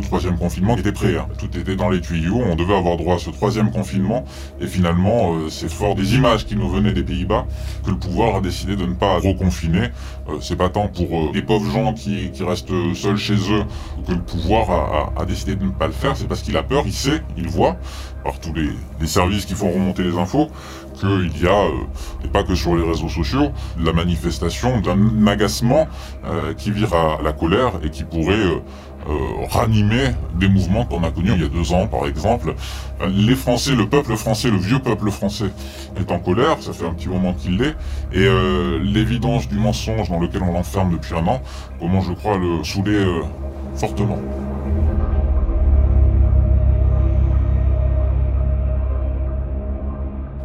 troisième confinement était prêt. Hein. Tout était dans les tuyaux, on devait avoir droit à ce troisième confinement. Et finalement, euh, c'est fort des images qui nous venaient des Pays-Bas que le pouvoir a décidé de ne pas reconfiner. Euh, c'est pas tant pour euh, les pauvres gens qui, restent seuls chez eux que le pouvoir a, décidé de ne pas le faire. C'est parce qu'il a peur, il sait, il voit, par tous les, services qui font remonter les infos, qu'il y a, et pas que sur les réseaux sociaux, la manifestation d'un agacement qui vire à la colère et qui pourrait ranimer des mouvements qu'on a connus il y a deux ans, par exemple. Les Français, le peuple français, le vieux peuple français est en colère, ça fait un petit moment qu'il l'est, et euh, l'évidence du mensonge dans lequel on l'enferme depuis un an, comment je crois le saouler euh, fortement.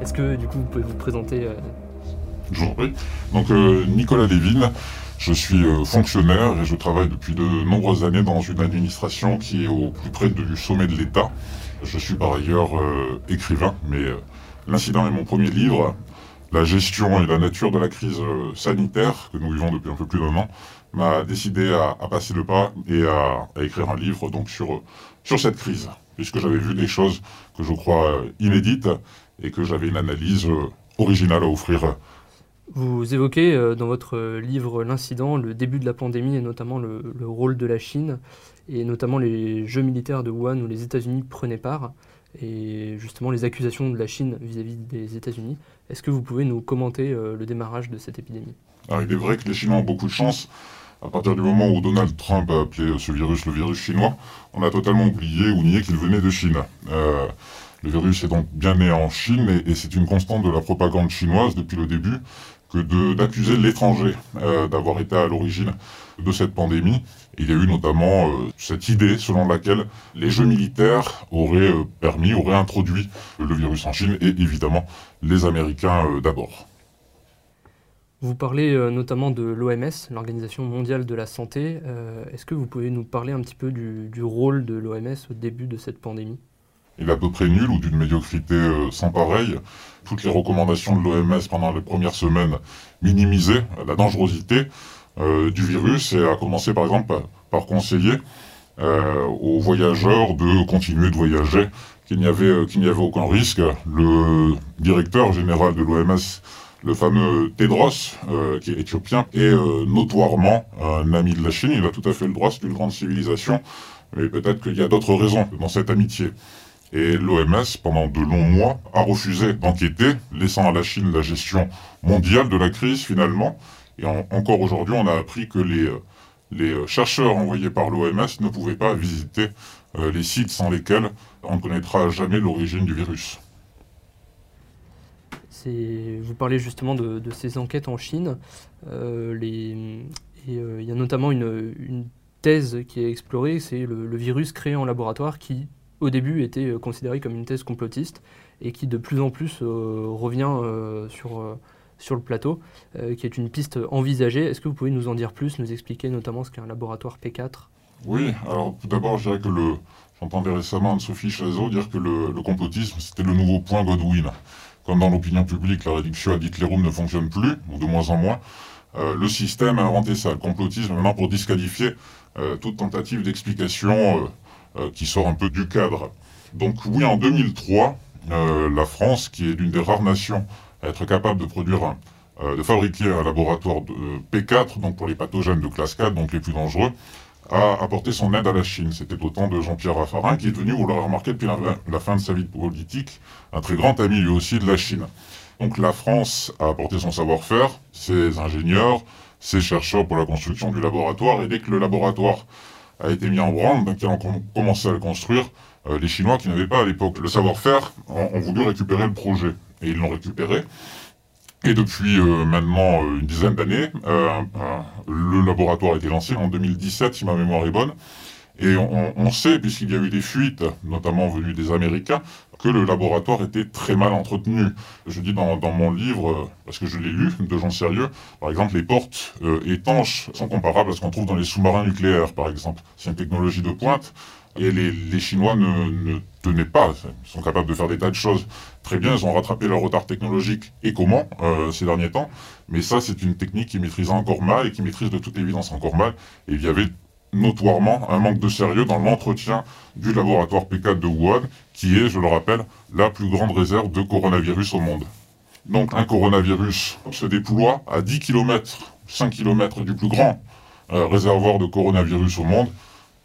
Est-ce que du coup vous pouvez vous présenter Je vous en prie. Donc Nicolas je suis euh, fonctionnaire et je travaille depuis de nombreuses années dans une administration qui est au plus près du sommet de l'État. Je suis par ailleurs euh, écrivain, mais euh, l'incident est mon premier livre. La gestion et la nature de la crise sanitaire que nous vivons depuis un peu plus d'un an m'a décidé à, passer le pas et à, écrire un livre donc sur, sur cette crise, puisque j'avais vu des choses que je crois inédites et que j'avais une analyse originale à offrir vous évoquez euh, dans votre livre L'incident le début de la pandémie et notamment le, rôle de la Chine et notamment les jeux militaires de Wuhan où les États-Unis prenaient part et justement les accusations de la Chine vis-à-vis des États-Unis. Est-ce que vous pouvez nous commenter euh, le démarrage de cette épidémie? Alors, Il est vrai que les Chinois ont beaucoup de chance. À partir du moment où Donald Trump a appelé ce virus le virus chinois, on a totalement oublié ou nié qu'il venait de Chine. Euh, le virus est donc bien né en Chine et c'est une constante de la propagande chinoise depuis le début que d'accuser l'étranger euh, d'avoir été à l'origine de cette pandémie. il y a eu notamment euh, cette idée selon laquelle les jeux militaires auraient euh, permis, auraient introduit le virus en Chine, et évidemment les Américains d'abord. Vous parlez notamment de l'OMS, l'Organisation mondiale de la santé. Est-ce que vous pouvez nous parler un petit peu du rôle de l'OMS au début de cette pandémie? Il est à peu près nul ou d'une médiocrité euh, sans pareil. Toutes les recommandations de l'OMS pendant les premières semaines minimisaient la dangerosité euh, du virus et a commencé par exemple par conseiller euh, aux voyageurs de continuer de voyager, qu'il n'y avait, avait aucun risque. Le directeur général de l'OMS, le fameux Tedros, qui est éthiopien, est notoirement un ami de la Chine. Il a tout à fait le droit, c'est une grande civilisation. Mais peut-être qu'il y a d'autres raisons dans cette amitié. Et l'OMS, pendant de longs mois, a refusé d'enquêter, laissant à la Chine la gestion mondiale de la crise finalement. Et encore aujourd'hui, on a appris que les, euh, euh, chercheurs envoyés par l'OMS ne pouvaient pas visiter euh, les sites sans lesquels on ne connaîtra jamais l'origine du virus. Vous parlez justement de, ces enquêtes en Chine. il y a notamment une, thèse qui est explorée, c'est le virus créé en laboratoire qui au début était euh, considéré comme une thèse complotiste et qui de plus en plus euh, revient euh, sur, sur le plateau, qui est une piste envisagée. Est-ce que vous pouvez nous en dire plus, nous expliquer notamment ce qu'est un laboratoire P4 Oui, alors tout d'abord, je que le. J'entendais récemment Anne-Sophie Chazot dire que le, complotisme, c'était le nouveau point Godwin. Comme dans l'opinion publique, la réduction à Hitlerum ne fonctionne plus, ou de moins en moins. le système a inventé ça, le complotisme, maintenant pour disqualifier toute tentative d'explication qui sort un peu du cadre. Donc oui, en 2003, euh, la France, qui est l'une des rares nations à être capable de produire, euh, de fabriquer un laboratoire de P4, donc pour les pathogènes de classe 4, donc les plus dangereux, a apporté son aide à la Chine. C'était au temps de Jean-Pierre Raffarin, qui est devenu, vous l'aurez remarqué depuis la, fin de sa vie politique, un très grand ami lui aussi de la Chine. Donc la France a apporté son savoir-faire, ses ingénieurs, ses chercheurs pour la construction du laboratoire, et dès que le laboratoire a été mis en branle, donc ils ont commencé à le construire. Euh, les Chinois, qui n'avaient pas à l'époque le savoir-faire, ont, voulu récupérer le projet. Et ils l'ont récupéré. Et depuis euh, maintenant euh, une dizaine d'années, le laboratoire a été lancé en 2017, si ma mémoire est bonne. Et on, sait, puisqu'il y a eu des fuites, notamment venues des Américains, que le laboratoire était très mal entretenu. Je dis dans, mon livre, parce que je l'ai lu, de gens sérieux, par exemple, les portes euh, étanches sont comparables à ce qu'on trouve dans les sous-marins nucléaires, par exemple. C'est une technologie de pointe, et les, Chinois ne, tenaient pas. Ils sont capables de faire des tas de choses très bien. Ils ont rattrapé leur retard technologique et comment euh, ces derniers temps? Mais ça, c'est une technique qu'ils maîtrisent encore mal et qui maîtrisent de toute évidence encore mal. Et il y avait notoirement un manque de sérieux dans l'entretien du laboratoire P4 de Wuhan, qui est, je le rappelle, la plus grande réserve de coronavirus au monde. Donc un coronavirus se déploie à 10 km, 5 km du plus grand euh, réservoir de coronavirus au monde,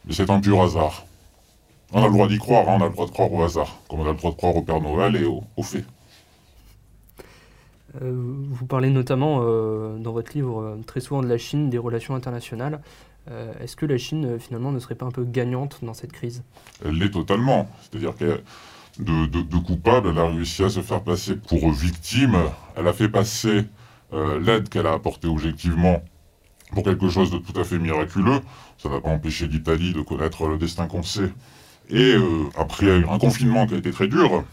mais c'est un pur hasard. On a le droit d'y croire, hein, on a le droit de croire au hasard, comme on a le droit de croire au Père Noël et aux faits. Euh, vous parlez notamment euh, dans votre livre très souvent de la Chine, des relations internationales. Est-ce que la Chine finalement ne serait pas un peu gagnante dans cette crise? Elle l'est totalement. C'est-à-dire que de, de, coupable, elle a réussi à se faire passer pour victime. Elle a fait passer l'aide qu'elle a apportée objectivement pour quelque chose de tout à fait miraculeux. Ça n'a pas empêché l'Italie de connaître le destin qu'on sait et euh, après un confinement qui a été très dur,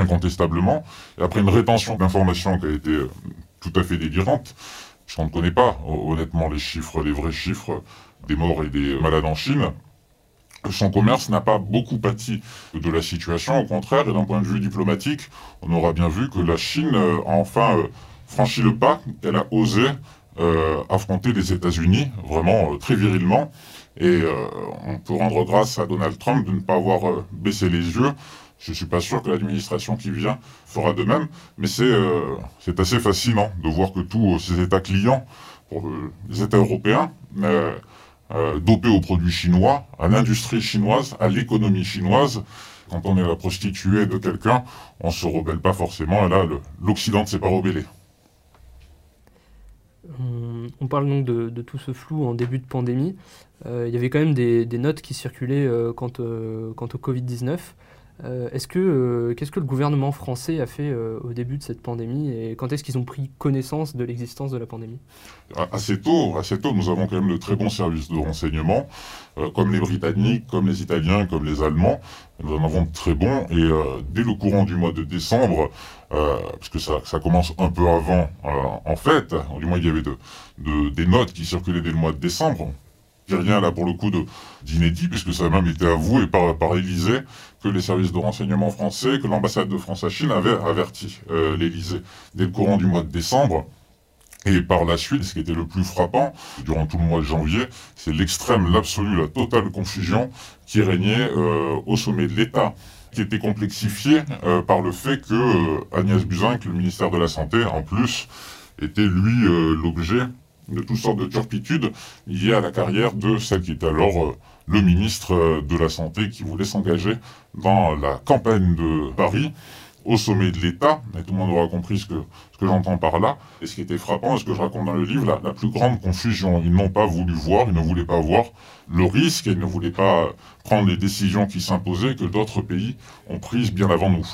incontestablement, et après une rétention d'informations qui a été euh, tout à fait délirante, on ne connaît pas honnêtement les chiffres, les vrais chiffres des morts et des malades en Chine, son commerce n'a pas beaucoup pâti de la situation. Au contraire, et d'un point de vue diplomatique, on aura bien vu que la Chine euh, a enfin franchi le pas, qu'elle a osé affronter les États-Unis, vraiment très virilement, et euh, on peut rendre grâce à Donald Trump de ne pas avoir euh, baissé les yeux. Je ne suis pas sûr que l'administration qui vient fera de même, mais c'est euh, assez fascinant de voir que tous ces États clients, pour les États européens, dopés aux produits chinois, à l'industrie chinoise, à l'économie chinoise, quand on est la prostituée de quelqu'un, on ne se rebelle pas forcément, et là, l'Occident ne s'est pas rebellé. On, parle donc de, tout ce flou en début de pandémie. Euh, il y avait quand même des, notes qui circulaient euh, quant, au Covid-19. Euh, est-ce que qu'est-ce que le gouvernement français a fait au début de cette pandémie et quand est-ce qu'ils ont pris connaissance de l'existence de la pandémie? Assez tôt, assez tôt, nous avons quand même de très bons services de renseignement, comme les Britanniques, comme les Italiens, comme les Allemands. Nous en avons de très bons et dès le courant du mois de décembre, parce que ça, ça, commence un peu avant, en fait, du moins il y avait de, des notes qui circulaient dès le mois de décembre rien là pour le coup d'inédit, puisque ça a même été avoué par, par que les services de renseignement français, que l'ambassade de France à Chine avait averti euh, l'Élysée dès le courant du mois de décembre. Et par la suite, ce qui était le plus frappant, durant tout le mois de janvier, c'est l'extrême, l'absolu, la totale confusion qui régnait euh, au sommet de l'État qui était complexifiée euh, par le fait que Agnès Buzyn, le ministère de la Santé, en plus, était lui l'objet de toutes sortes de turpitudes liées à la carrière de celle qui était alors euh, le ministre euh, de la Santé qui voulait s'engager dans la campagne de Paris au sommet de l'État, et tout le monde aura compris ce que, ce que j'entends par là, et ce qui était frappant, et ce que je raconte dans le livre, la, la plus grande confusion. Ils n'ont pas voulu voir, ils ne voulaient pas voir le risque, ils ne voulaient pas prendre les décisions qui s'imposaient que d'autres pays ont prises bien avant nous.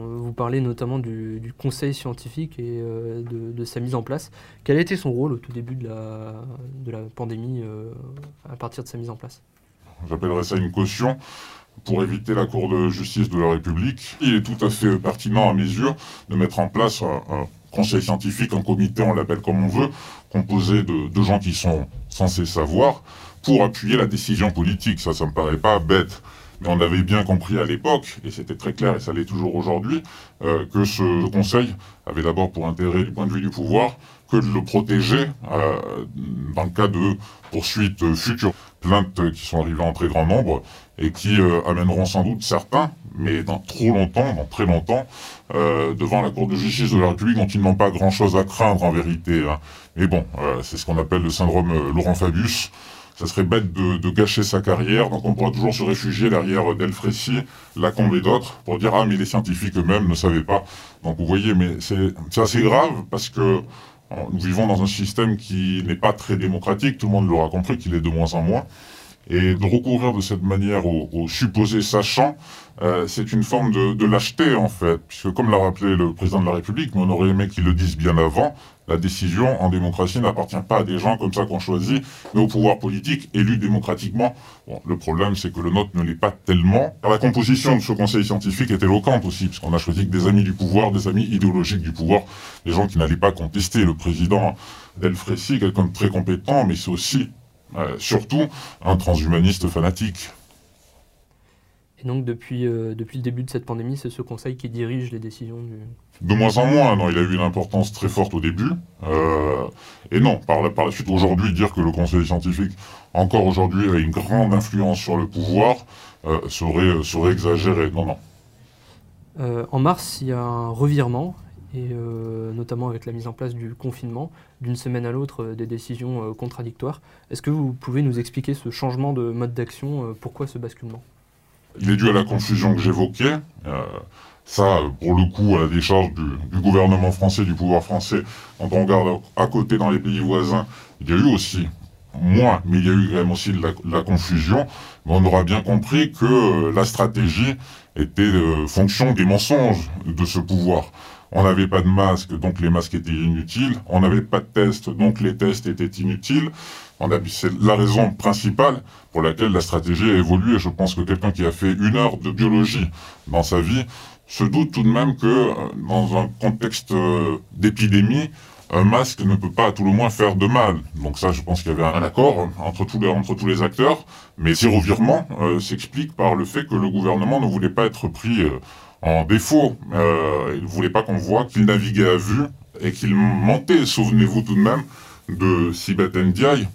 Vous parlez notamment du, conseil scientifique et euh, de, sa mise en place. Quel a été son rôle au tout début de la, pandémie euh, à partir de sa mise en place? J'appellerais ça une caution pour éviter la Cour de justice de la République. Il est tout à fait pertinent à mes yeux de mettre en place un, conseil scientifique, un comité, on l'appelle comme on veut, composé de, de gens qui sont censés savoir, pour appuyer la décision politique. Ça, ça me paraît pas bête. Mais on avait bien compris à l'époque, et c'était très clair et ça l'est toujours aujourd'hui, euh, que ce Conseil avait d'abord pour intérêt du point de vue du pouvoir que de le protéger euh, dans le cas de poursuites futures, plaintes qui sont arrivées en très grand nombre et qui euh, amèneront sans doute certains, mais dans trop longtemps, dans très longtemps, devant la Cour de justice de la République dont ils n'ont pas grand-chose à craindre en vérité. Hein. Mais bon, c'est ce qu'on appelle le syndrome Laurent Fabius ça serait bête de, gâcher sa carrière, donc on pourra toujours se réfugier derrière Delfrécy, Lacombe et d'autres, pour dire ah mais les scientifiques eux-mêmes ne savaient pas. Donc vous voyez, mais c'est assez grave parce que nous vivons dans un système qui n'est pas très démocratique, tout le monde l'aura compris qu'il est de moins en moins. Et de recourir de cette manière aux, supposés sachants, euh, c'est une forme de, lâcheté en fait, puisque comme l'a rappelé le président de la République, mais on aurait aimé qu'il le dise bien avant, la décision en démocratie n'appartient pas à des gens comme ça qu'on choisit, mais au pouvoir politique élu démocratiquement. Le problème, c'est que le nôtre ne l'est pas tellement. La composition de ce conseil scientifique est éloquente aussi, puisqu'on a choisi que des amis du pouvoir, des amis idéologiques du pouvoir, des gens qui n'allaient pas contester le président Delfrécy, quelqu'un de très compétent, mais c'est aussi, euh, surtout, un transhumaniste fanatique. Et donc depuis, depuis le début de cette pandémie, c'est ce conseil qui dirige les décisions du... De moins en moins, non, il a eu une importance très forte au début. et non, par la, par la suite, aujourd'hui, dire que le conseil scientifique, encore aujourd'hui, a une grande influence sur le pouvoir, serait, serait exagéré. Non, non. en mars, il y a un revirement et euh, notamment avec la mise en place du confinement, d'une semaine à l'autre, euh, des décisions euh, contradictoires. Est-ce que vous pouvez nous expliquer ce changement de mode d'action Pourquoi ce basculement? Il est dû à la confusion que j'évoquais. ça, pour le coup, à la décharge du, gouvernement français, du pouvoir français, quand on regarde à côté dans les pays voisins, il y a eu aussi moins, mais il y a eu quand même aussi de la, confusion. On aura bien compris que la stratégie était fonction des mensonges de ce pouvoir. On n'avait pas de masque, donc les masques étaient inutiles. On n'avait pas de tests, donc les tests étaient inutiles. C'est la raison principale pour laquelle la stratégie a évolué. Je pense que quelqu'un qui a fait une heure de biologie dans sa vie se doute tout de même que euh, dans un contexte euh, d'épidémie, un masque ne peut pas à tout le moins faire de mal. Donc ça, je pense qu'il y avait un accord entre tous les, acteurs. Mais ces revirements euh, s'expliquent par le fait que le gouvernement ne voulait pas être pris en défaut. Euh, il ne voulait pas qu'on voit qu'il naviguait à vue et qu'il mentait. Souvenez-vous tout de même de Sibeth Ndiaye,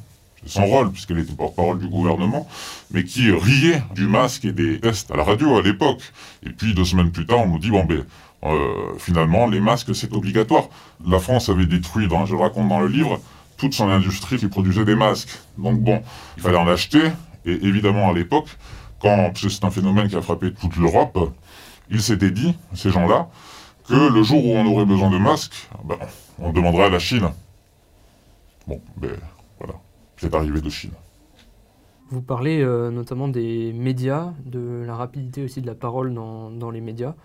son rôle, puisqu'elle était porte-parole du gouvernement, mais qui riait du masque et des tests à la radio à l'époque. Et puis deux semaines plus tard, on nous dit, bon ben, euh, finalement, les masques, c'est obligatoire. La France avait détruit, je le raconte dans le livre, toute son industrie qui produisait des masques. Donc bon, il fallait en acheter, et évidemment à l'époque, quand c'est un phénomène qui a frappé toute l'Europe, ils s'étaient dit, ces gens-là, que le jour où on aurait besoin de masques, ben, on demanderait à la Chine. Bon, ben voilà, c'est arrivé de Chine. Vous parlez euh, notamment des médias, de la rapidité aussi de la parole dans, dans les médias.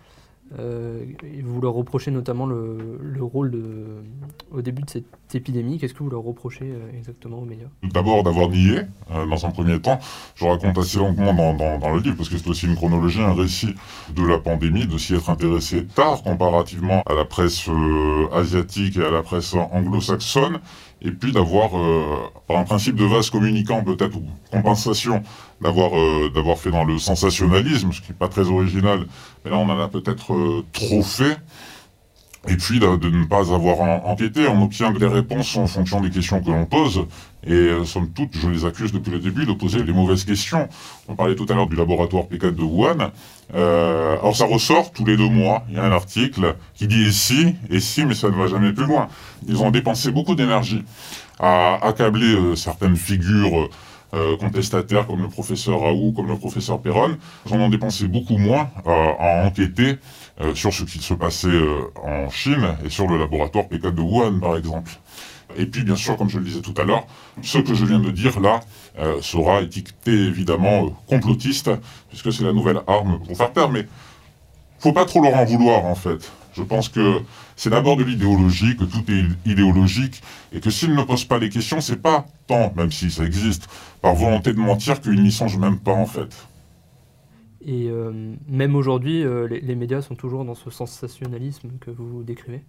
Euh, vous leur reprochez notamment le, rôle de, au début de cette épidémie. Qu'est-ce que vous leur reprochez euh, exactement aux médias? D'abord d'avoir nié, euh, dans un premier temps. Je raconte assez longuement dans, le livre, parce que c'est aussi une chronologie, un récit de la pandémie, de s'y être intéressé tard comparativement à la presse asiatique et à la presse anglo-saxonne et puis d'avoir, par un principe de vase communicant peut-être, ou compensation, d'avoir d'avoir fait dans le sensationnalisme, ce qui n'est pas très original, mais là on en a peut-être trop fait, et puis de, ne pas avoir enquêté. On obtient des réponses en fonction des questions que l'on pose, et euh, somme toute, je les accuse depuis le début de poser les mauvaises questions. On parlait tout à l'heure du laboratoire P4 de Wuhan. Euh, alors ça ressort tous les deux mois, il y a un article qui dit ici, et si, mais ça ne va jamais plus loin. Ils ont dépensé beaucoup d'énergie à accabler euh, certaines figures euh, contestataires comme le professeur Raoult, comme le professeur Perron, ils en ont dépensé beaucoup moins à enquêter euh, sur ce qui se passait euh, en Chine et sur le laboratoire P4 de Wuhan, par exemple. Et puis, bien sûr, comme je le disais tout à l'heure, ce que je viens de dire là sera étiqueté évidemment complotiste, puisque c'est la nouvelle arme pour faire peur, mais faut pas trop leur en vouloir en fait. Je pense que c'est d'abord de l'idéologie, que tout est idéologique, et que s'ils ne posent pas les questions, c'est pas tant, même si ça existe, par volonté de mentir qu'ils n'y songent même pas en fait. Et euh, même aujourd'hui, euh, les, médias sont toujours dans ce sensationnalisme que vous décrivez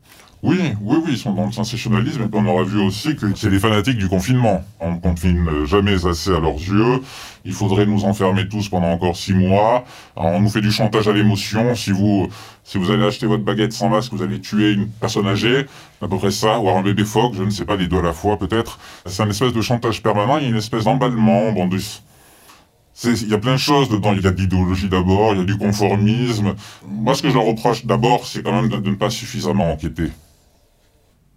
Oui, oui, oui, ils sont dans le sensationnalisme. Et puis on aura vu aussi que c'est les fanatiques du confinement. On ne confine jamais assez à leurs yeux. Il faudrait nous enfermer tous pendant encore six mois. On nous fait du chantage à l'émotion. Si vous, si vous allez acheter votre baguette sans masque, vous allez tuer une personne âgée. À peu près ça. Ou un bébé phoque, je ne sais pas, les deux à la fois peut-être. C'est un espèce de chantage permanent. Il y a une espèce d'emballement. Bon, il y a plein de choses dedans. Il y a de l'idéologie d'abord, il y a du conformisme. Moi, ce que je leur reproche d'abord, c'est quand même de, ne pas suffisamment enquêter.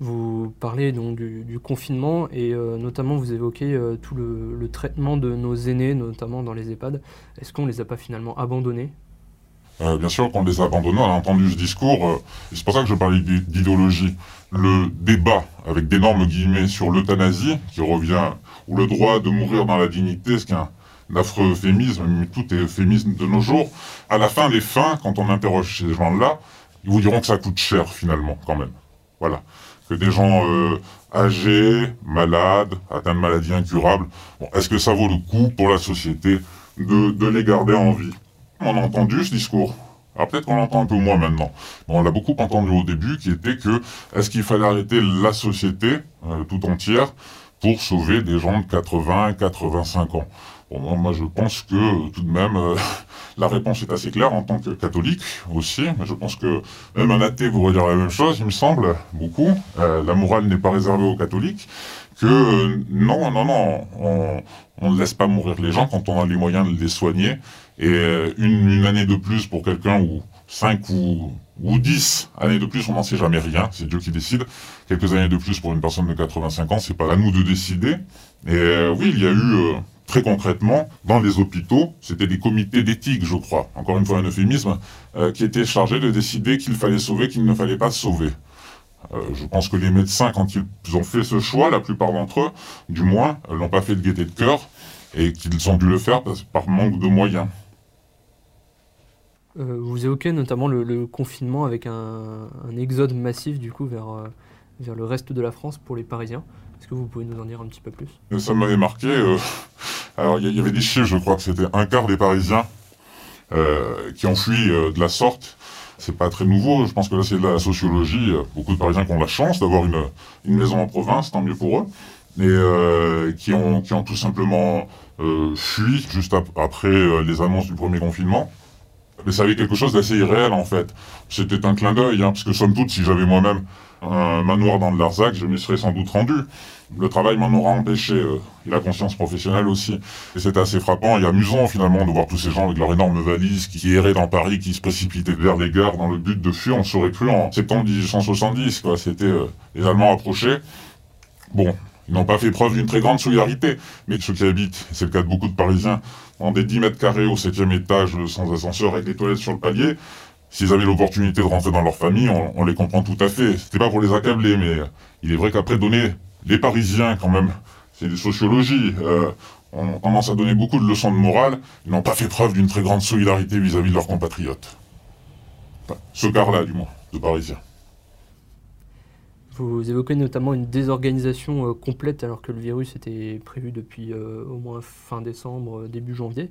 Vous parlez donc du, confinement et euh, notamment vous évoquez euh, tout le, traitement de nos aînés, notamment dans les EHPAD. Est-ce qu'on les a pas finalement abandonnés? Euh, Bien sûr qu'on les a abandonnés. On a entendu ce discours. c'est pour ça que je parlais d'idéologie. Le débat avec d'énormes guillemets sur l'euthanasie, qui revient, ou le droit de mourir dans la dignité, ce qui est un d'affreux euphémismes, mais tout est euphémisme de nos jours. À la fin des fins, quand on interroge ces gens-là, ils vous diront que ça coûte cher finalement, quand même. Voilà. Que des gens euh, âgés, malades, atteints de maladies incurables, est-ce que ça vaut le coup pour la société de, de les garder en vie? On a entendu ce discours. Alors peut-être qu'on l'entend un peu moins maintenant. on l'a beaucoup entendu au début, qui était que est-ce qu'il fallait arrêter la société euh, tout entière pour sauver des gens de 80, 85 ans? Moi, je pense que tout de même, euh, La réponse est assez claire en tant que catholique aussi, je pense que même un athée pourrait dire la même chose, il me semble, beaucoup. Euh, la morale n'est pas réservée aux catholiques, que euh, non, non, non, on, ne laisse pas mourir les gens quand on a les moyens de les soigner. Et euh, une, une année de plus pour quelqu'un ou cinq ou, ou 10 années de plus, on n'en sait jamais rien, c'est Dieu qui décide. Quelques années de plus pour une personne de 85 ans, c'est pas à nous de décider. Et oui, il y a eu très concrètement, dans les hôpitaux, c'était des comités d'éthique, je crois, encore une fois un euphémisme, euh, qui étaient chargés de décider qu'il fallait sauver, qu'il ne fallait pas sauver. Euh, je pense que les médecins, quand ils ont fait ce choix, la plupart d'entre eux, du moins, euh, l'ont pas fait de gaieté de cœur, et qu'ils ont dû le faire par manque de moyens. vous évoquez notamment le, confinement avec un, exode massif du coup vers, vers le reste de la France pour les Parisiens. Est-ce que vous pouvez nous en dire un petit peu plus? Ça m'avait marqué. Euh, alors, il y, avait des chiffres, je crois que c'était un quart des Parisiens euh, qui ont fui euh, de la sorte. C'est pas très nouveau. Je pense que là, c'est de la sociologie. Beaucoup de Parisiens qui ont la chance d'avoir une, maison en province, tant mieux pour eux. Et qui, ont, qui ont tout simplement fui juste après les annonces du premier confinement. Mais ça avait quelque chose d'assez irréel en fait. C'était un clin d'œil, hein, parce que somme toute, si j'avais moi-même un manoir dans le Larzac, je m'y serais sans doute rendu. Le travail m'en aura empêché, euh, et la conscience professionnelle aussi. Et c'est assez frappant et amusant finalement de voir tous ces gens avec leurs énormes valises qui, erraient dans Paris, qui se précipitaient vers les gares dans le but de fuir. On s'aurait cru en septembre 1870, quoi. C'était euh, les Allemands approchaient. Bon, ils n'ont pas fait preuve d'une très grande solidarité, mais ceux qui habitent, c'est le cas de beaucoup de Parisiens, dans des 10 mètres carrés au 7 étage sans ascenseur avec des toilettes sur le palier, s'ils avaient l'opportunité de rentrer dans leur famille, on, les comprend tout à fait. C'était pas pour les accabler, mais il est vrai qu'après donner les Parisiens quand même, c'est des sociologies, euh, on commence à donner beaucoup de leçons de morale, ils n'ont pas fait preuve d'une très grande solidarité vis-à-vis de leurs compatriotes. ce quart-là, du moins, de Parisiens. Vous évoquez notamment une désorganisation euh, complète alors que le virus était prévu depuis euh, au moins fin décembre, début janvier.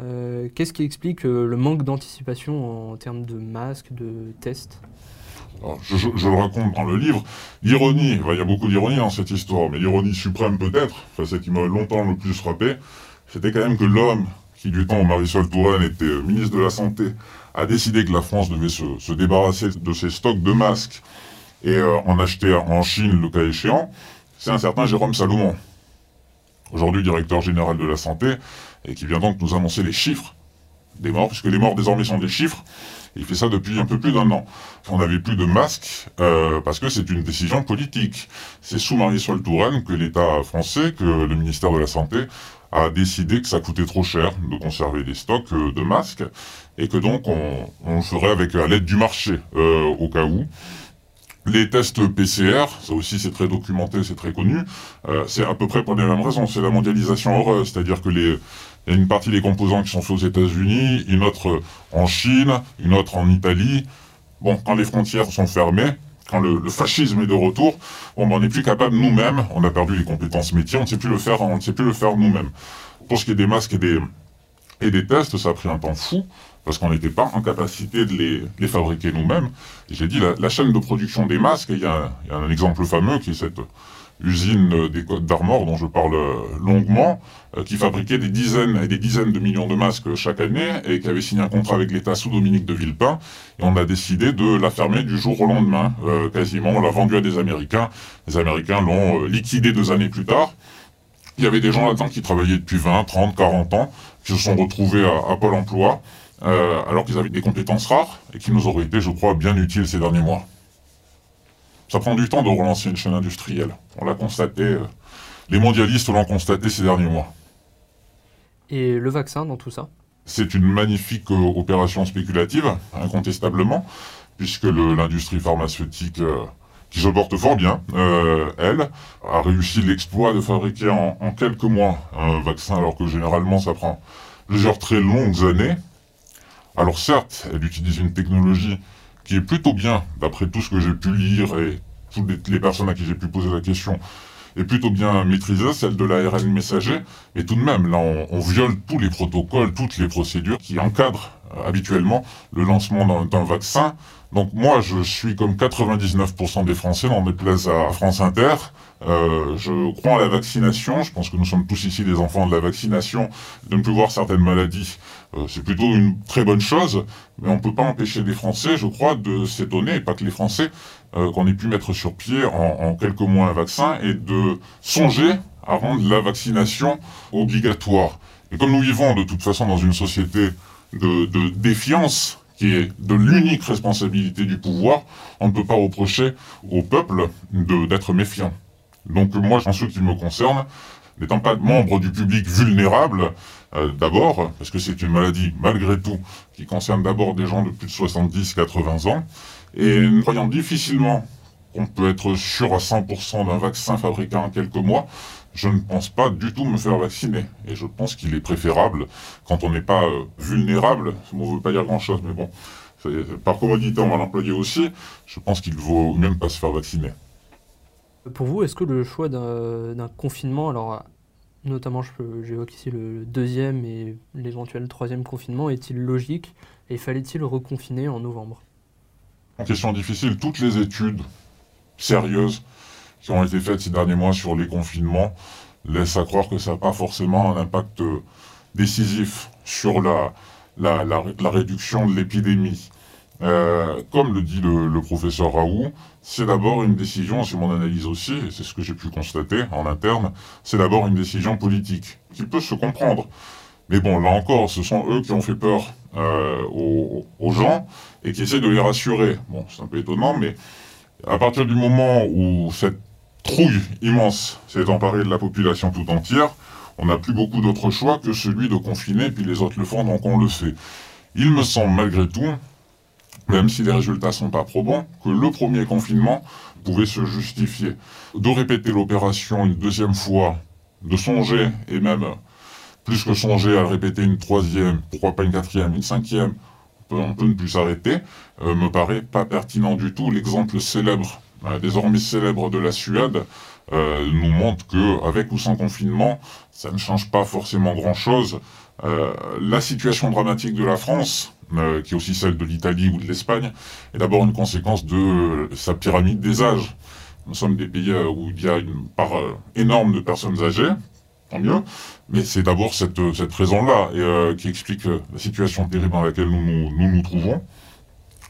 Euh, qu'est-ce qui explique euh, le manque d'anticipation en termes de masques, de tests? Je, le raconte dans le livre. L'ironie, il y a beaucoup d'ironie dans cette histoire, mais l'ironie suprême peut-être, enfin, celle qui m'a longtemps le plus frappé, c'était quand même que l'homme qui du temps où Marisol Touraine était euh, ministre de la Santé, a décidé que la France devait se, débarrasser de ses stocks de masques et en acheter en Chine le cas échéant, c'est un certain Jérôme Salomon, aujourd'hui directeur général de la Santé, et qui vient donc nous annoncer les chiffres des morts, puisque les morts désormais sont des chiffres. Il fait ça depuis un peu plus d'un an. On n'avait plus de masques euh, parce que c'est une décision politique. C'est sous Marisol Touraine que l'État français, que le ministère de la Santé a décidé que ça coûtait trop cher de conserver des stocks euh, de masques et que donc on, on ferait avec à l'aide du marché euh, au cas où. Les tests PCR, ça aussi c'est très documenté, c'est très connu, euh, c'est à peu près pour les mêmes raisons. C'est la mondialisation heureuse, c'est-à-dire que les, il y a une partie des composants qui sont faits aux États-Unis, une autre en Chine, une autre en Italie. Bon, quand les frontières sont fermées, quand le, fascisme est de retour, bon, ben, on n'est plus capable nous-mêmes, on a perdu les compétences métiers, on ne sait plus le faire, on ne sait plus le faire nous-mêmes. Pour ce qui est des masques et des tests, ça a pris un temps fou parce qu'on n'était pas en capacité de les, fabriquer nous-mêmes. J'ai dit, la, chaîne de production des masques, il y, a, un exemple fameux qui est cette usine des Côtes d'Armor dont je parle longuement, euh, qui fabriquait des dizaines et des dizaines de millions de masques chaque année et qui avait signé un contrat avec l'État sous Dominique de Villepin. Et on a décidé de la fermer du jour au lendemain, euh, quasiment. On l'a vendue à des Américains. Les Américains l'ont euh, liquidé deux années plus tard. Il y avait des gens là-dedans qui travaillaient depuis 20, 30, 40 ans, qui se sont retrouvés à Pôle emploi euh, alors qu'ils avaient des compétences rares et qui nous auraient été, je crois, bien utiles ces derniers mois. Ça prend du temps de relancer une chaîne industrielle. On l'a constaté, euh, les mondialistes l'ont constaté ces derniers mois. Et le vaccin dans tout ça? C'est une magnifique euh, opération spéculative, incontestablement, puisque l'industrie pharmaceutique, qui se porte fort bien, elle, a réussi l'exploit de fabriquer en, en quelques mois un vaccin, alors que généralement ça prend plusieurs très longues années. Alors certes, elle utilise une technologie qui est plutôt bien, d'après tout ce que j'ai pu lire et toutes les personnes à qui j'ai pu poser la question, est plutôt bien maîtrisée, celle de l'ARN messager, mais tout de même, là, on, viole tous les protocoles, toutes les procédures qui encadrent habituellement le lancement d'un vaccin. Donc moi, je suis comme 99% des Français, des places à France Inter. Euh, je crois à la vaccination. Je pense que nous sommes tous ici des enfants de la vaccination. De ne plus voir certaines maladies, euh, c'est plutôt une très bonne chose. Mais on ne peut pas empêcher les Français, je crois, de s'étonner, et pas que les Français, euh, qu'on ait pu mettre sur pied en, en, quelques mois un vaccin et de songer à rendre la vaccination obligatoire. Et comme nous vivons de toute façon dans une société de, défiance, qui est de l'unique responsabilité du pouvoir, on ne peut pas reprocher au peuple d'être méfiant. Donc moi, en ce qui me concerne, n'étant pas membre du public vulnérable, euh, d'abord, parce que c'est une maladie, malgré tout, qui concerne d'abord des gens de plus de 70-80 ans, et croyant difficilement qu'on peut être sûr à 100% d'un vaccin fabriqué en quelques mois, je ne pense pas du tout me faire vacciner. Et je pense qu'il est préférable, quand on n'est pas euh, vulnérable, ce mot ne veut pas dire grand-chose, mais bon, par commodité, on va l'employer aussi, je pense qu'il vaut même pas se faire vacciner. Pour vous, est-ce que le choix d'un confinement, alors notamment j'évoque ici le deuxième et l'éventuel troisième confinement, est-il logique et fallait-il reconfiner en novembre? En question difficile, toutes les études sérieuses qui ont été faites ces derniers mois sur les confinements laissent à croire que ça n'a pas forcément un impact décisif sur la, la, la, réduction de l'épidémie. Euh, comme le dit le, le professeur Raoult, c'est d'abord une décision, c'est mon analyse aussi, et c'est ce que j'ai pu constater en interne, c'est d'abord une décision politique, qui peut se comprendre. Mais bon, là encore, ce sont eux qui ont fait peur euh, aux, aux, gens et qui essaient de les rassurer. Bon, c'est un peu étonnant, mais à partir du moment où cette trouille immense s'est emparée de la population tout entière, on n'a plus beaucoup d'autres choix que celui de confiner, puis les autres le font, donc on le fait. Il me semble malgré tout, même si les résultats sont pas probants, que le premier confinement pouvait se justifier. De répéter l'opération une deuxième fois, de songer, et même plus que songer à répéter une troisième, pourquoi pas une quatrième, une cinquième, on peut, ne plus s'arrêter, euh, me paraît pas pertinent du tout. L'exemple célèbre désormais célèbre de la Suède, euh, nous montre que avec ou sans confinement, ça ne change pas forcément grand-chose. Euh, la situation dramatique de la France, euh, qui est aussi celle de l'Italie ou de l'Espagne, est d'abord une conséquence de sa pyramide des âges. Nous sommes des pays où il y a une part énorme de personnes âgées, tant mieux, mais c'est d'abord cette, raison-là qui explique la situation terrible dans laquelle nous, nous trouvons.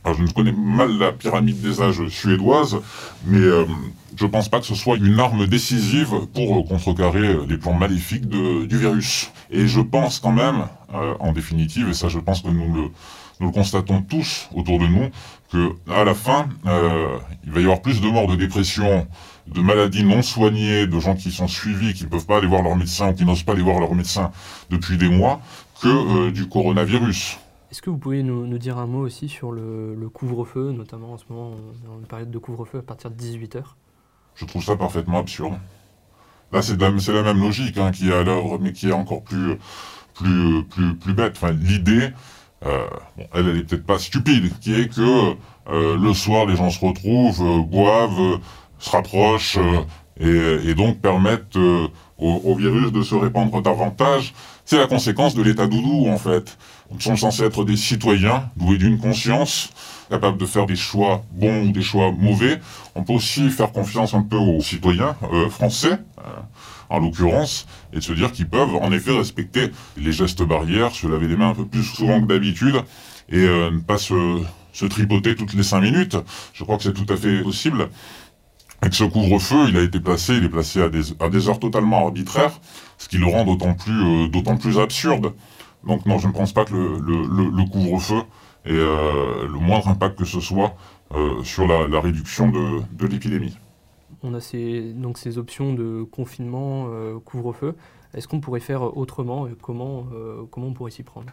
Alors, je ne connais mal la pyramide des âges suédoise, mais euh, je ne pense pas que ce soit une arme décisive pour contrecarrer les plans maléfiques du virus. Et je pense quand même, euh, en définitive, et ça je pense que nous le, nous le constatons tous autour de nous, que à la fin, euh, il va y avoir plus de morts de dépression, de maladies non soignées, de gens qui sont suivis, qui ne peuvent pas aller voir leur médecin ou qui n'osent pas aller voir leur médecin depuis des mois, que du coronavirus. Est-ce que vous pouvez nous, dire un mot aussi sur le, couvre-feu, notamment en ce moment, on est une période de couvre-feu à partir de 18h Je trouve ça parfaitement absurde. Là, c'est la, même logique hein, qui est à l'œuvre, mais qui est encore plus, plus, plus, plus bête. Enfin, l'idée, euh, bon, elle, elle est peut-être pas stupide, qui est que euh, le soir, les gens se retrouvent, euh, boivent, se rapprochent, et, donc permettent au virus de se répandre davantage. C'est la conséquence de l'état doudou, en fait. Nous sommes censés être des citoyens doués d'une conscience, capables de faire des choix bons ou des choix mauvais. On peut aussi faire confiance un peu aux citoyens euh, français, euh, en l'occurrence, et de se dire qu'ils peuvent en effet respecter les gestes barrières, se laver les mains un peu plus souvent que d'habitude, et euh, ne pas se, se tripoter toutes les cinq minutes. Je crois que c'est tout à fait possible. Avec ce couvre-feu, il a été placé, il est placé à des, à des heures totalement arbitraires, ce qui le rend d'autant plus, d'autant plus absurde. Donc non, je ne pense pas que le, le, le couvre-feu ait euh, le moindre impact que ce soit euh, sur la, la, réduction de, de l'épidémie. On a ces, donc ces options de confinement, euh, couvre-feu. Est-ce qu'on pourrait faire autrement et comment, euh, comment on pourrait s'y prendre?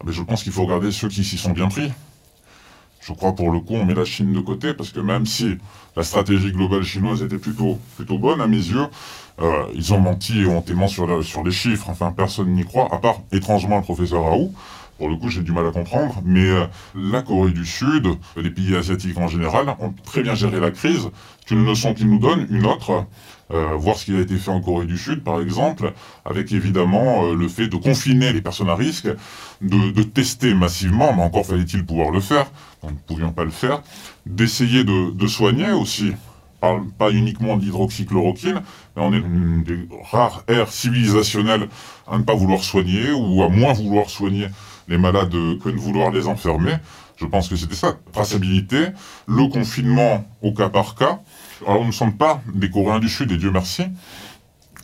Ah, mais Je pense qu'il faut regarder ceux qui s'y sont bien pris. Je crois pour le coup, on met la Chine de côté, parce que même si la stratégie globale chinoise était plutôt, plutôt bonne à mes yeux, euh, ils ont menti et hontément sur, sur les chiffres. Enfin, personne n'y croit, à part étrangement le professeur Raoult. Pour le coup, j'ai du mal à comprendre. Mais euh, la Corée du Sud, les pays asiatiques en général, ont très bien géré la crise. C'est une leçon qu'ils nous donnent, une autre. Euh, voir ce qui a été fait en Corée du Sud, par exemple, avec évidemment euh, le fait de confiner les personnes à risque, de, tester massivement, mais encore fallait-il pouvoir le faire, nous ne pouvions pas le faire, d'essayer de, soigner aussi, pas uniquement d'hydroxychloroquine, mais on est une des rares aires civilisationnelles à ne pas vouloir soigner ou à moins vouloir soigner les malades que de vouloir les enfermer. Je pense que c'était ça. Traçabilité, le confinement au cas par cas. Alors, nous ne sommes pas des Coréens du Sud, et Dieu merci.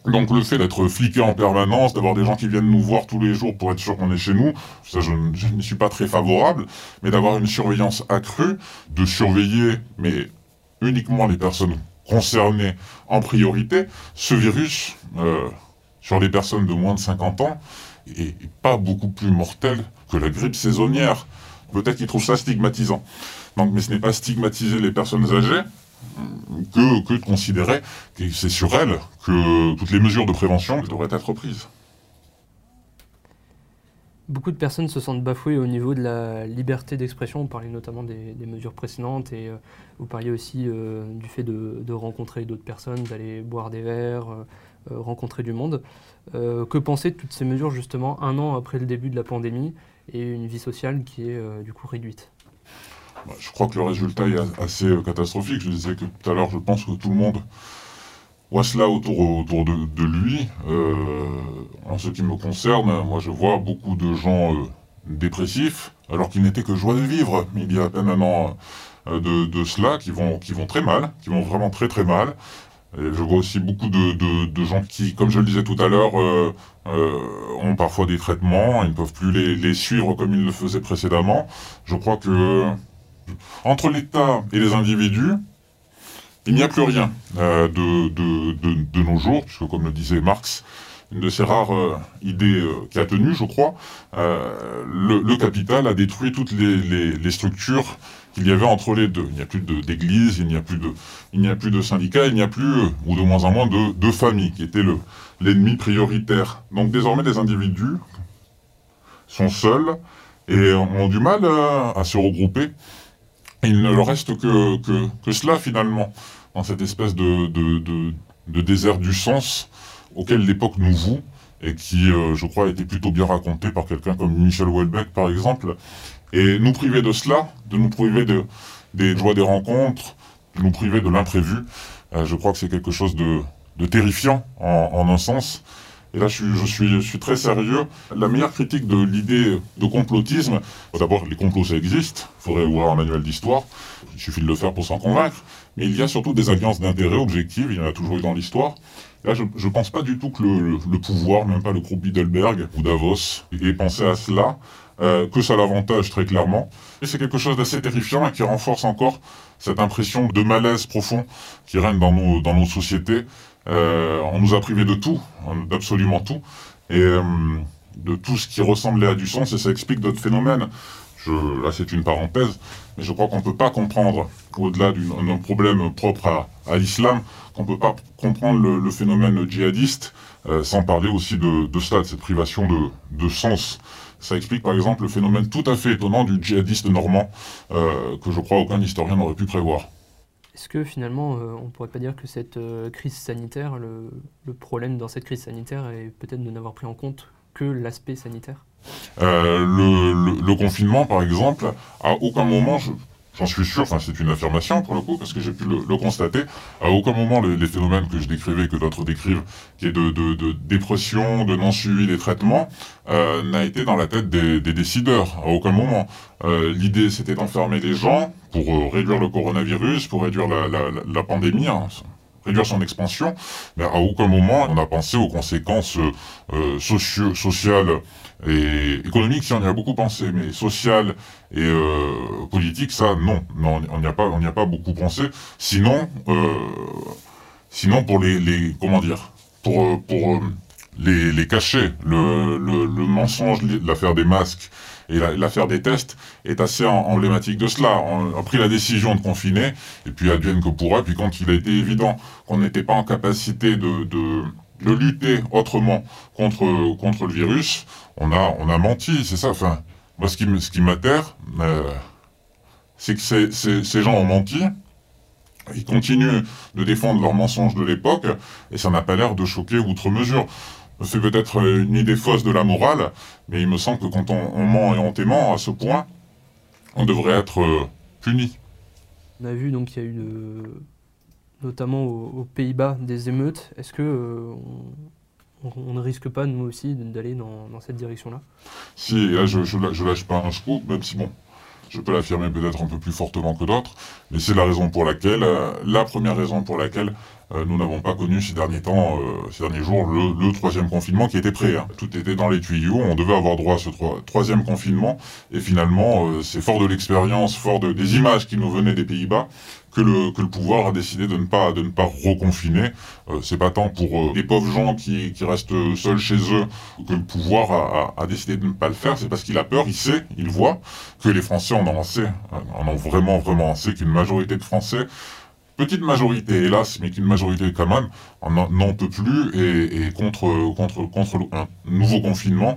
Donc le fait d'être fliqué en permanence, d'avoir des gens qui viennent nous voir tous les jours pour être sûr qu'on est chez nous, ça je, ne suis pas très favorable, mais d'avoir une surveillance accrue, de surveiller, mais uniquement les personnes concernées en priorité, ce virus, euh, sur les personnes de moins de 50 ans, est pas beaucoup plus mortel que la grippe saisonnière. Peut-être qu'ils trouvent ça stigmatisant. Donc, mais ce n'est pas stigmatiser les personnes âgées que, que de considérer que c'est sur elles que toutes les mesures de prévention devraient être prises. Beaucoup de personnes se sentent bafouées au niveau de la liberté d'expression. On parlait notamment des, mesures précédentes et euh, vous parliez aussi euh, du fait de, rencontrer d'autres personnes, d'aller boire des verres, euh, rencontrer du monde. Que penser de toutes ces mesures justement un an après le début de la pandémie et une vie sociale qui est du coup réduite? Bah, Je crois que le résultat est assez catastrophique. Je disais que tout à l'heure, je pense que tout le monde voit cela autour, autour de, lui. Euh, en ce qui me concerne, moi je vois beaucoup de gens euh, dépressifs, alors qu'ils n'étaient que joie de vivre. Il y a à peine un an euh, de, cela, qui vont, qui vont très mal, qui vont vraiment très très mal. Je vois aussi beaucoup de, gens qui, comme je le disais tout à l'heure, ont parfois des traitements, ils ne peuvent plus les, les, suivre comme ils le faisaient précédemment. Je crois que entre l'État et les individus, il n'y a plus rien euh, de, de, nos jours, puisque comme le disait Marx, une de ses rares euh, idées euh, qui a tenu, je crois, le, capital a détruit toutes les, structures qu'il y avait entre les deux. Il n'y a plus d'église, il n'y a plus de, il n'y a plus de syndicats, il n'y a plus, ou de moins en moins, de, de familles, qui était l'ennemi prioritaire. Donc désormais, les individus sont seuls et ont du mal à se regrouper il ne leur reste que, que, cela finalement, dans cette espèce de, de, désert du sens auquel l'époque nous voue, et qui, euh, je crois, a été plutôt bien raconté par quelqu'un comme Michel Houellebecq, par exemple. Et nous priver de cela, de nous priver de, des joies des rencontres, de nous priver de l'imprévu, euh, je crois que c'est quelque chose de, terrifiant en un sens. Et là, je suis, je suis, très sérieux. La meilleure critique de l'idée de complotisme, d'abord, les complots, ça existe. Il faudrait voir un manuel d'histoire. Il suffit de le faire pour s'en convaincre. Mais il y a surtout des alliances d'intérêts objectives. Il y en a toujours eu dans l'histoire. Là, je ne pense pas du tout que le, pouvoir, même pas le groupe Bidelberg ou Davos, ait pensé à cela. Euh, que ça l'avantage très clairement. Et c'est quelque chose d'assez terrifiant et qui renforce encore cette impression de malaise profond qui règne dans nos, dans nos sociétés euh, on nous a privé de tout, d'absolument tout, et euh, de tout ce qui ressemblait à du sens, et ça explique d'autres phénomènes. là, c'est une parenthèse, mais je crois qu'on ne peut pas comprendre, au-delà d'un problème propre à, l'islam, qu'on ne peut pas comprendre le, phénomène djihadiste euh, sans parler aussi de, de cela, de cette privation de, sens. Ça explique par exemple le phénomène tout à fait étonnant du djihadiste normand, que je crois aucun historien n'aurait pu prévoir. Est-ce que finalement, euh, on ne pourrait pas dire que cette euh, crise sanitaire, le, problème dans cette crise sanitaire est peut-être de n'avoir pris en compte que l'aspect sanitaire? Euh, le, confinement, par exemple, à aucun moment, je, j'en suis sûr, enfin c'est une affirmation pour le coup, parce que j'ai pu le, constater, à aucun moment les, phénomènes que je décrivais, que d'autres décrivent, qui est de, dépression, de non-suivi des traitements, euh, n'a été dans la tête des, décideurs, à aucun moment. Euh, l'idée c'était d'enfermer les gens pour euh, réduire le coronavirus, pour réduire la, pandémie, hein, réduire son expansion, mais à aucun moment on a pensé aux conséquences socio sociales et économiques, si on y a beaucoup pensé, mais sociales et euh, politique, ça, non, non on n'y a pas, on n'y a pas beaucoup pensé. Sinon, euh, sinon pour les, les, comment dire, pour, euh, pour euh, les, les cacher, le, le, le mensonge, l'affaire des masques et l'affaire des tests est assez emblématique de cela. On a pris la décision de confiner, et puis advienne que pourra, puis quand il a été évident qu'on n'était pas en capacité de, lutter autrement contre, le virus, on a, menti, c'est ça. Enfin, Moi, ce qui, ce qui m'atterre, c'est que ces gens ont menti, ils continuent de défendre leurs mensonges de l'époque, et ça n'a pas l'air de choquer outre mesure. C'est peut-être une idée fausse de la morale, mais il me semble que quand on, ment et on t'aimant à ce point, on devrait être euh, puni. On a vu donc qu'il y a eu notamment aux, Pays-Bas des émeutes. Est-ce que euh, on, ne risque pas nous aussi d'aller dans, cette direction-là? Si, là je, je, lâche pas un scoop, même si bon, je peux l'affirmer peut-être un peu plus fortement que d'autres, mais c'est la raison pour laquelle, euh, la première raison pour laquelle euh, nous n'avons pas connu ces derniers temps, euh, ces derniers jours, le, troisième confinement qui était prêt. Hein. Tout était dans les tuyaux, on devait avoir droit à ce troisième confinement, et finalement, c'est fort de l'expérience, fort de, des images qui nous venaient des Pays-Bas, que le, que le pouvoir a décidé de ne pas, de ne pas reconfiner. Euh, c'est pas tant pour euh, les pauvres gens qui, qui, restent seuls chez eux que le pouvoir a, a, a décidé de ne pas le faire. C'est parce qu'il a peur, il sait, il voit que les Français en ont assez, en ont vraiment, vraiment assez, qu'une majorité de Français petite majorité, hélas, mais qu'une majorité quand même, n'en peut plus et, et, contre, contre, contre un nouveau confinement.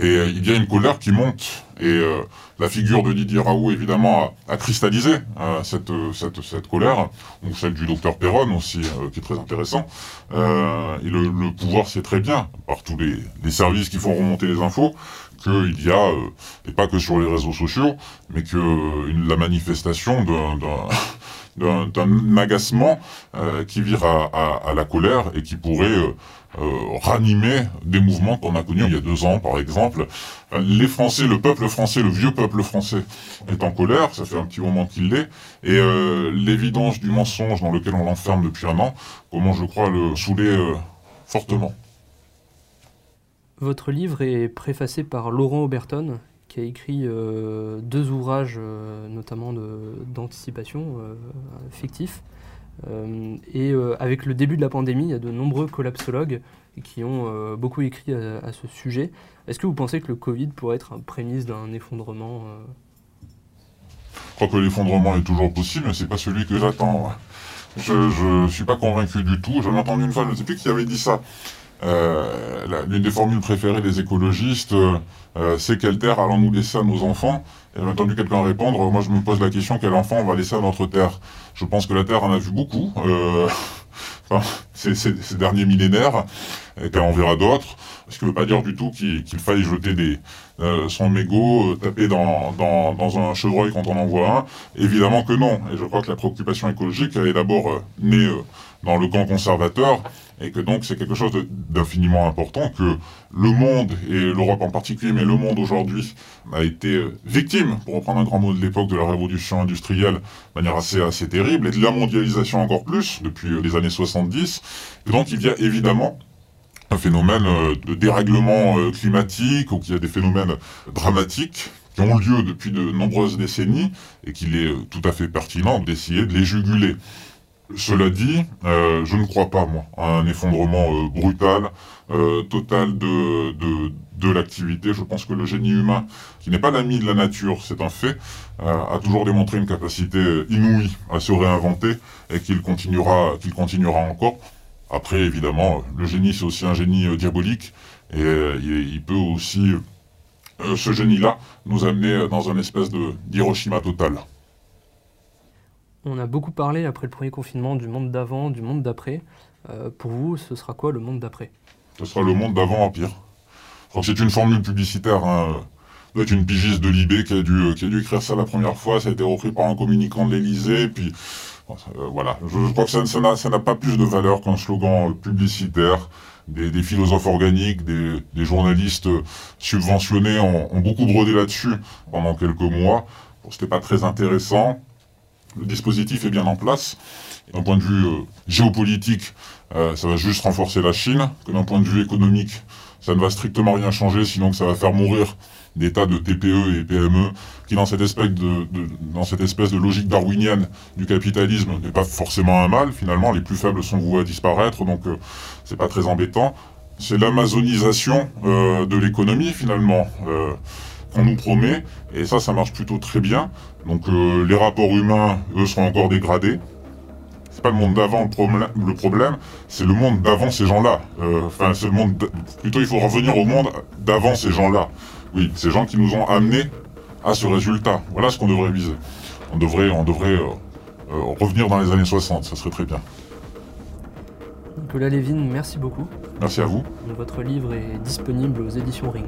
Et euh, il y a une colère qui monte. Et euh, la figure de Didier Raoult, évidemment, a, cristallisé euh, cette, cette, cette, colère, ou celle du docteur Perron aussi, qui est très intéressant. et le, pouvoir sait très bien, par tous les, les services qui font remonter les infos, qu'il y a, et pas que sur les réseaux sociaux, mais que la manifestation d'un agacement qui vire à, la colère et qui pourrait euh, ranimer des mouvements qu'on a connus il y a deux ans, par exemple. Les Français, le peuple français, le vieux peuple français est en colère, ça fait un petit moment qu'il l'est, et euh, l'évidence du mensonge dans lequel on l'enferme depuis un an, comment je crois le saouler euh, fortement. Votre livre est préfacé par Laurent Auberton, qui a écrit deux ouvrages, notamment d'anticipation fictifs. Euh, et euh, avec le début de la pandémie, il y a de nombreux collapsologues qui ont euh, beaucoup écrit à, ce sujet. Est-ce que vous pensez que le Covid pourrait être un prémisse d'un effondrement Je crois que l'effondrement est toujours possible, mais c'est pas celui que j'attends. Je ne suis pas convaincu du tout. J'en ai entendu une fois, je ne sais plus qui avait dit ça. L'une des formules préférées des écologistes, c'est quelle terre allons-nous laisser à nos enfants? Et j'ai entendu quelqu'un répondre, moi je me pose la question, quel enfant on va laisser à notre terre? Je pense que la Terre en a vu beaucoup euh, ces, derniers millénaires, et qu'elle en verra d'autres. Ce qui ne veut pas dire du tout qu'il faille jeter des, euh, son mégot, euh, taper dans, un chevreuil quand on en voit un. Évidemment que non. Et je crois que la préoccupation écologique, est d'abord née dans le camp conservateur, et que donc c'est quelque chose d'infiniment important, que le monde, et l'Europe en particulier, mais le monde aujourd'hui, a été euh, victime, pour reprendre un grand mot de l'époque, de la révolution industrielle, de manière assez, assez terrible, et de la mondialisation encore plus, depuis euh, les années 70. Et donc il y a évidemment un phénomène euh, de dérèglement climatique, ou qu'il y a des phénomènes dramatiques qui ont lieu depuis de nombreuses décennies, et qu'il est tout à fait pertinent d'essayer de les juguler. Cela dit, euh, je ne crois pas, moi, à un effondrement euh, brutal, euh, total de, l'activité. Je pense que le génie humain, qui n'est pas l'ami de la nature, c'est un fait, a toujours démontré une capacité inouïe à se réinventer et qu'il continuera, qu'il continuera encore. Après, évidemment, le génie, c'est aussi un génie diabolique et il peut aussi, ce génie-là, nous amener dans un espèce d'Hiroshima total. On a beaucoup parlé après le premier confinement du monde d'avant, du monde d'après. Euh, pour vous, ce sera quoi le monde d'après? Ce sera le monde d'avant en pire. C'est une formule publicitaire. Hein. C'est une pigiste de Libé qui a, dû, qui a dû écrire ça la première fois. Ça a été repris par un communicant de l'Elysée. Puis euh, voilà, je, crois que ça n'a pas plus de valeur qu'un slogan publicitaire. Des, philosophes organiques, des, journalistes subventionnés ont, ont beaucoup brodé là-dessus pendant quelques mois. Bon, C'était pas très intéressant le dispositif est bien en place. D'un point de vue euh, géopolitique, euh, ça va juste renforcer la Chine. D'un point de vue économique, ça ne va strictement rien changer, sinon que ça va faire mourir des tas de TPE et PME qui, dans cette espèce de, dans cette espèce de logique darwinienne du capitalisme, n'est pas forcément un mal. Finalement, les plus faibles sont voués à disparaître, donc euh, c'est pas très embêtant. C'est l'amazonisation de l'économie, finalement qu'on nous promet, et ça, ça marche plutôt très bien. Donc euh, les rapports humains, eux, sont encore dégradés. C'est pas le monde d'avant le, problème, c'est le monde d'avant ces gens-là. Euh, enfin, c'est le monde. Plutôt, il faut revenir au monde d'avant ces gens-là. Oui, ces gens qui nous ont amenés à ce résultat. Voilà ce qu'on devrait viser. On devrait, euh, revenir dans les années 60, ça serait très bien. Nicolas Lévin, merci beaucoup. Merci à vous. Votre livre est disponible aux éditions Ring.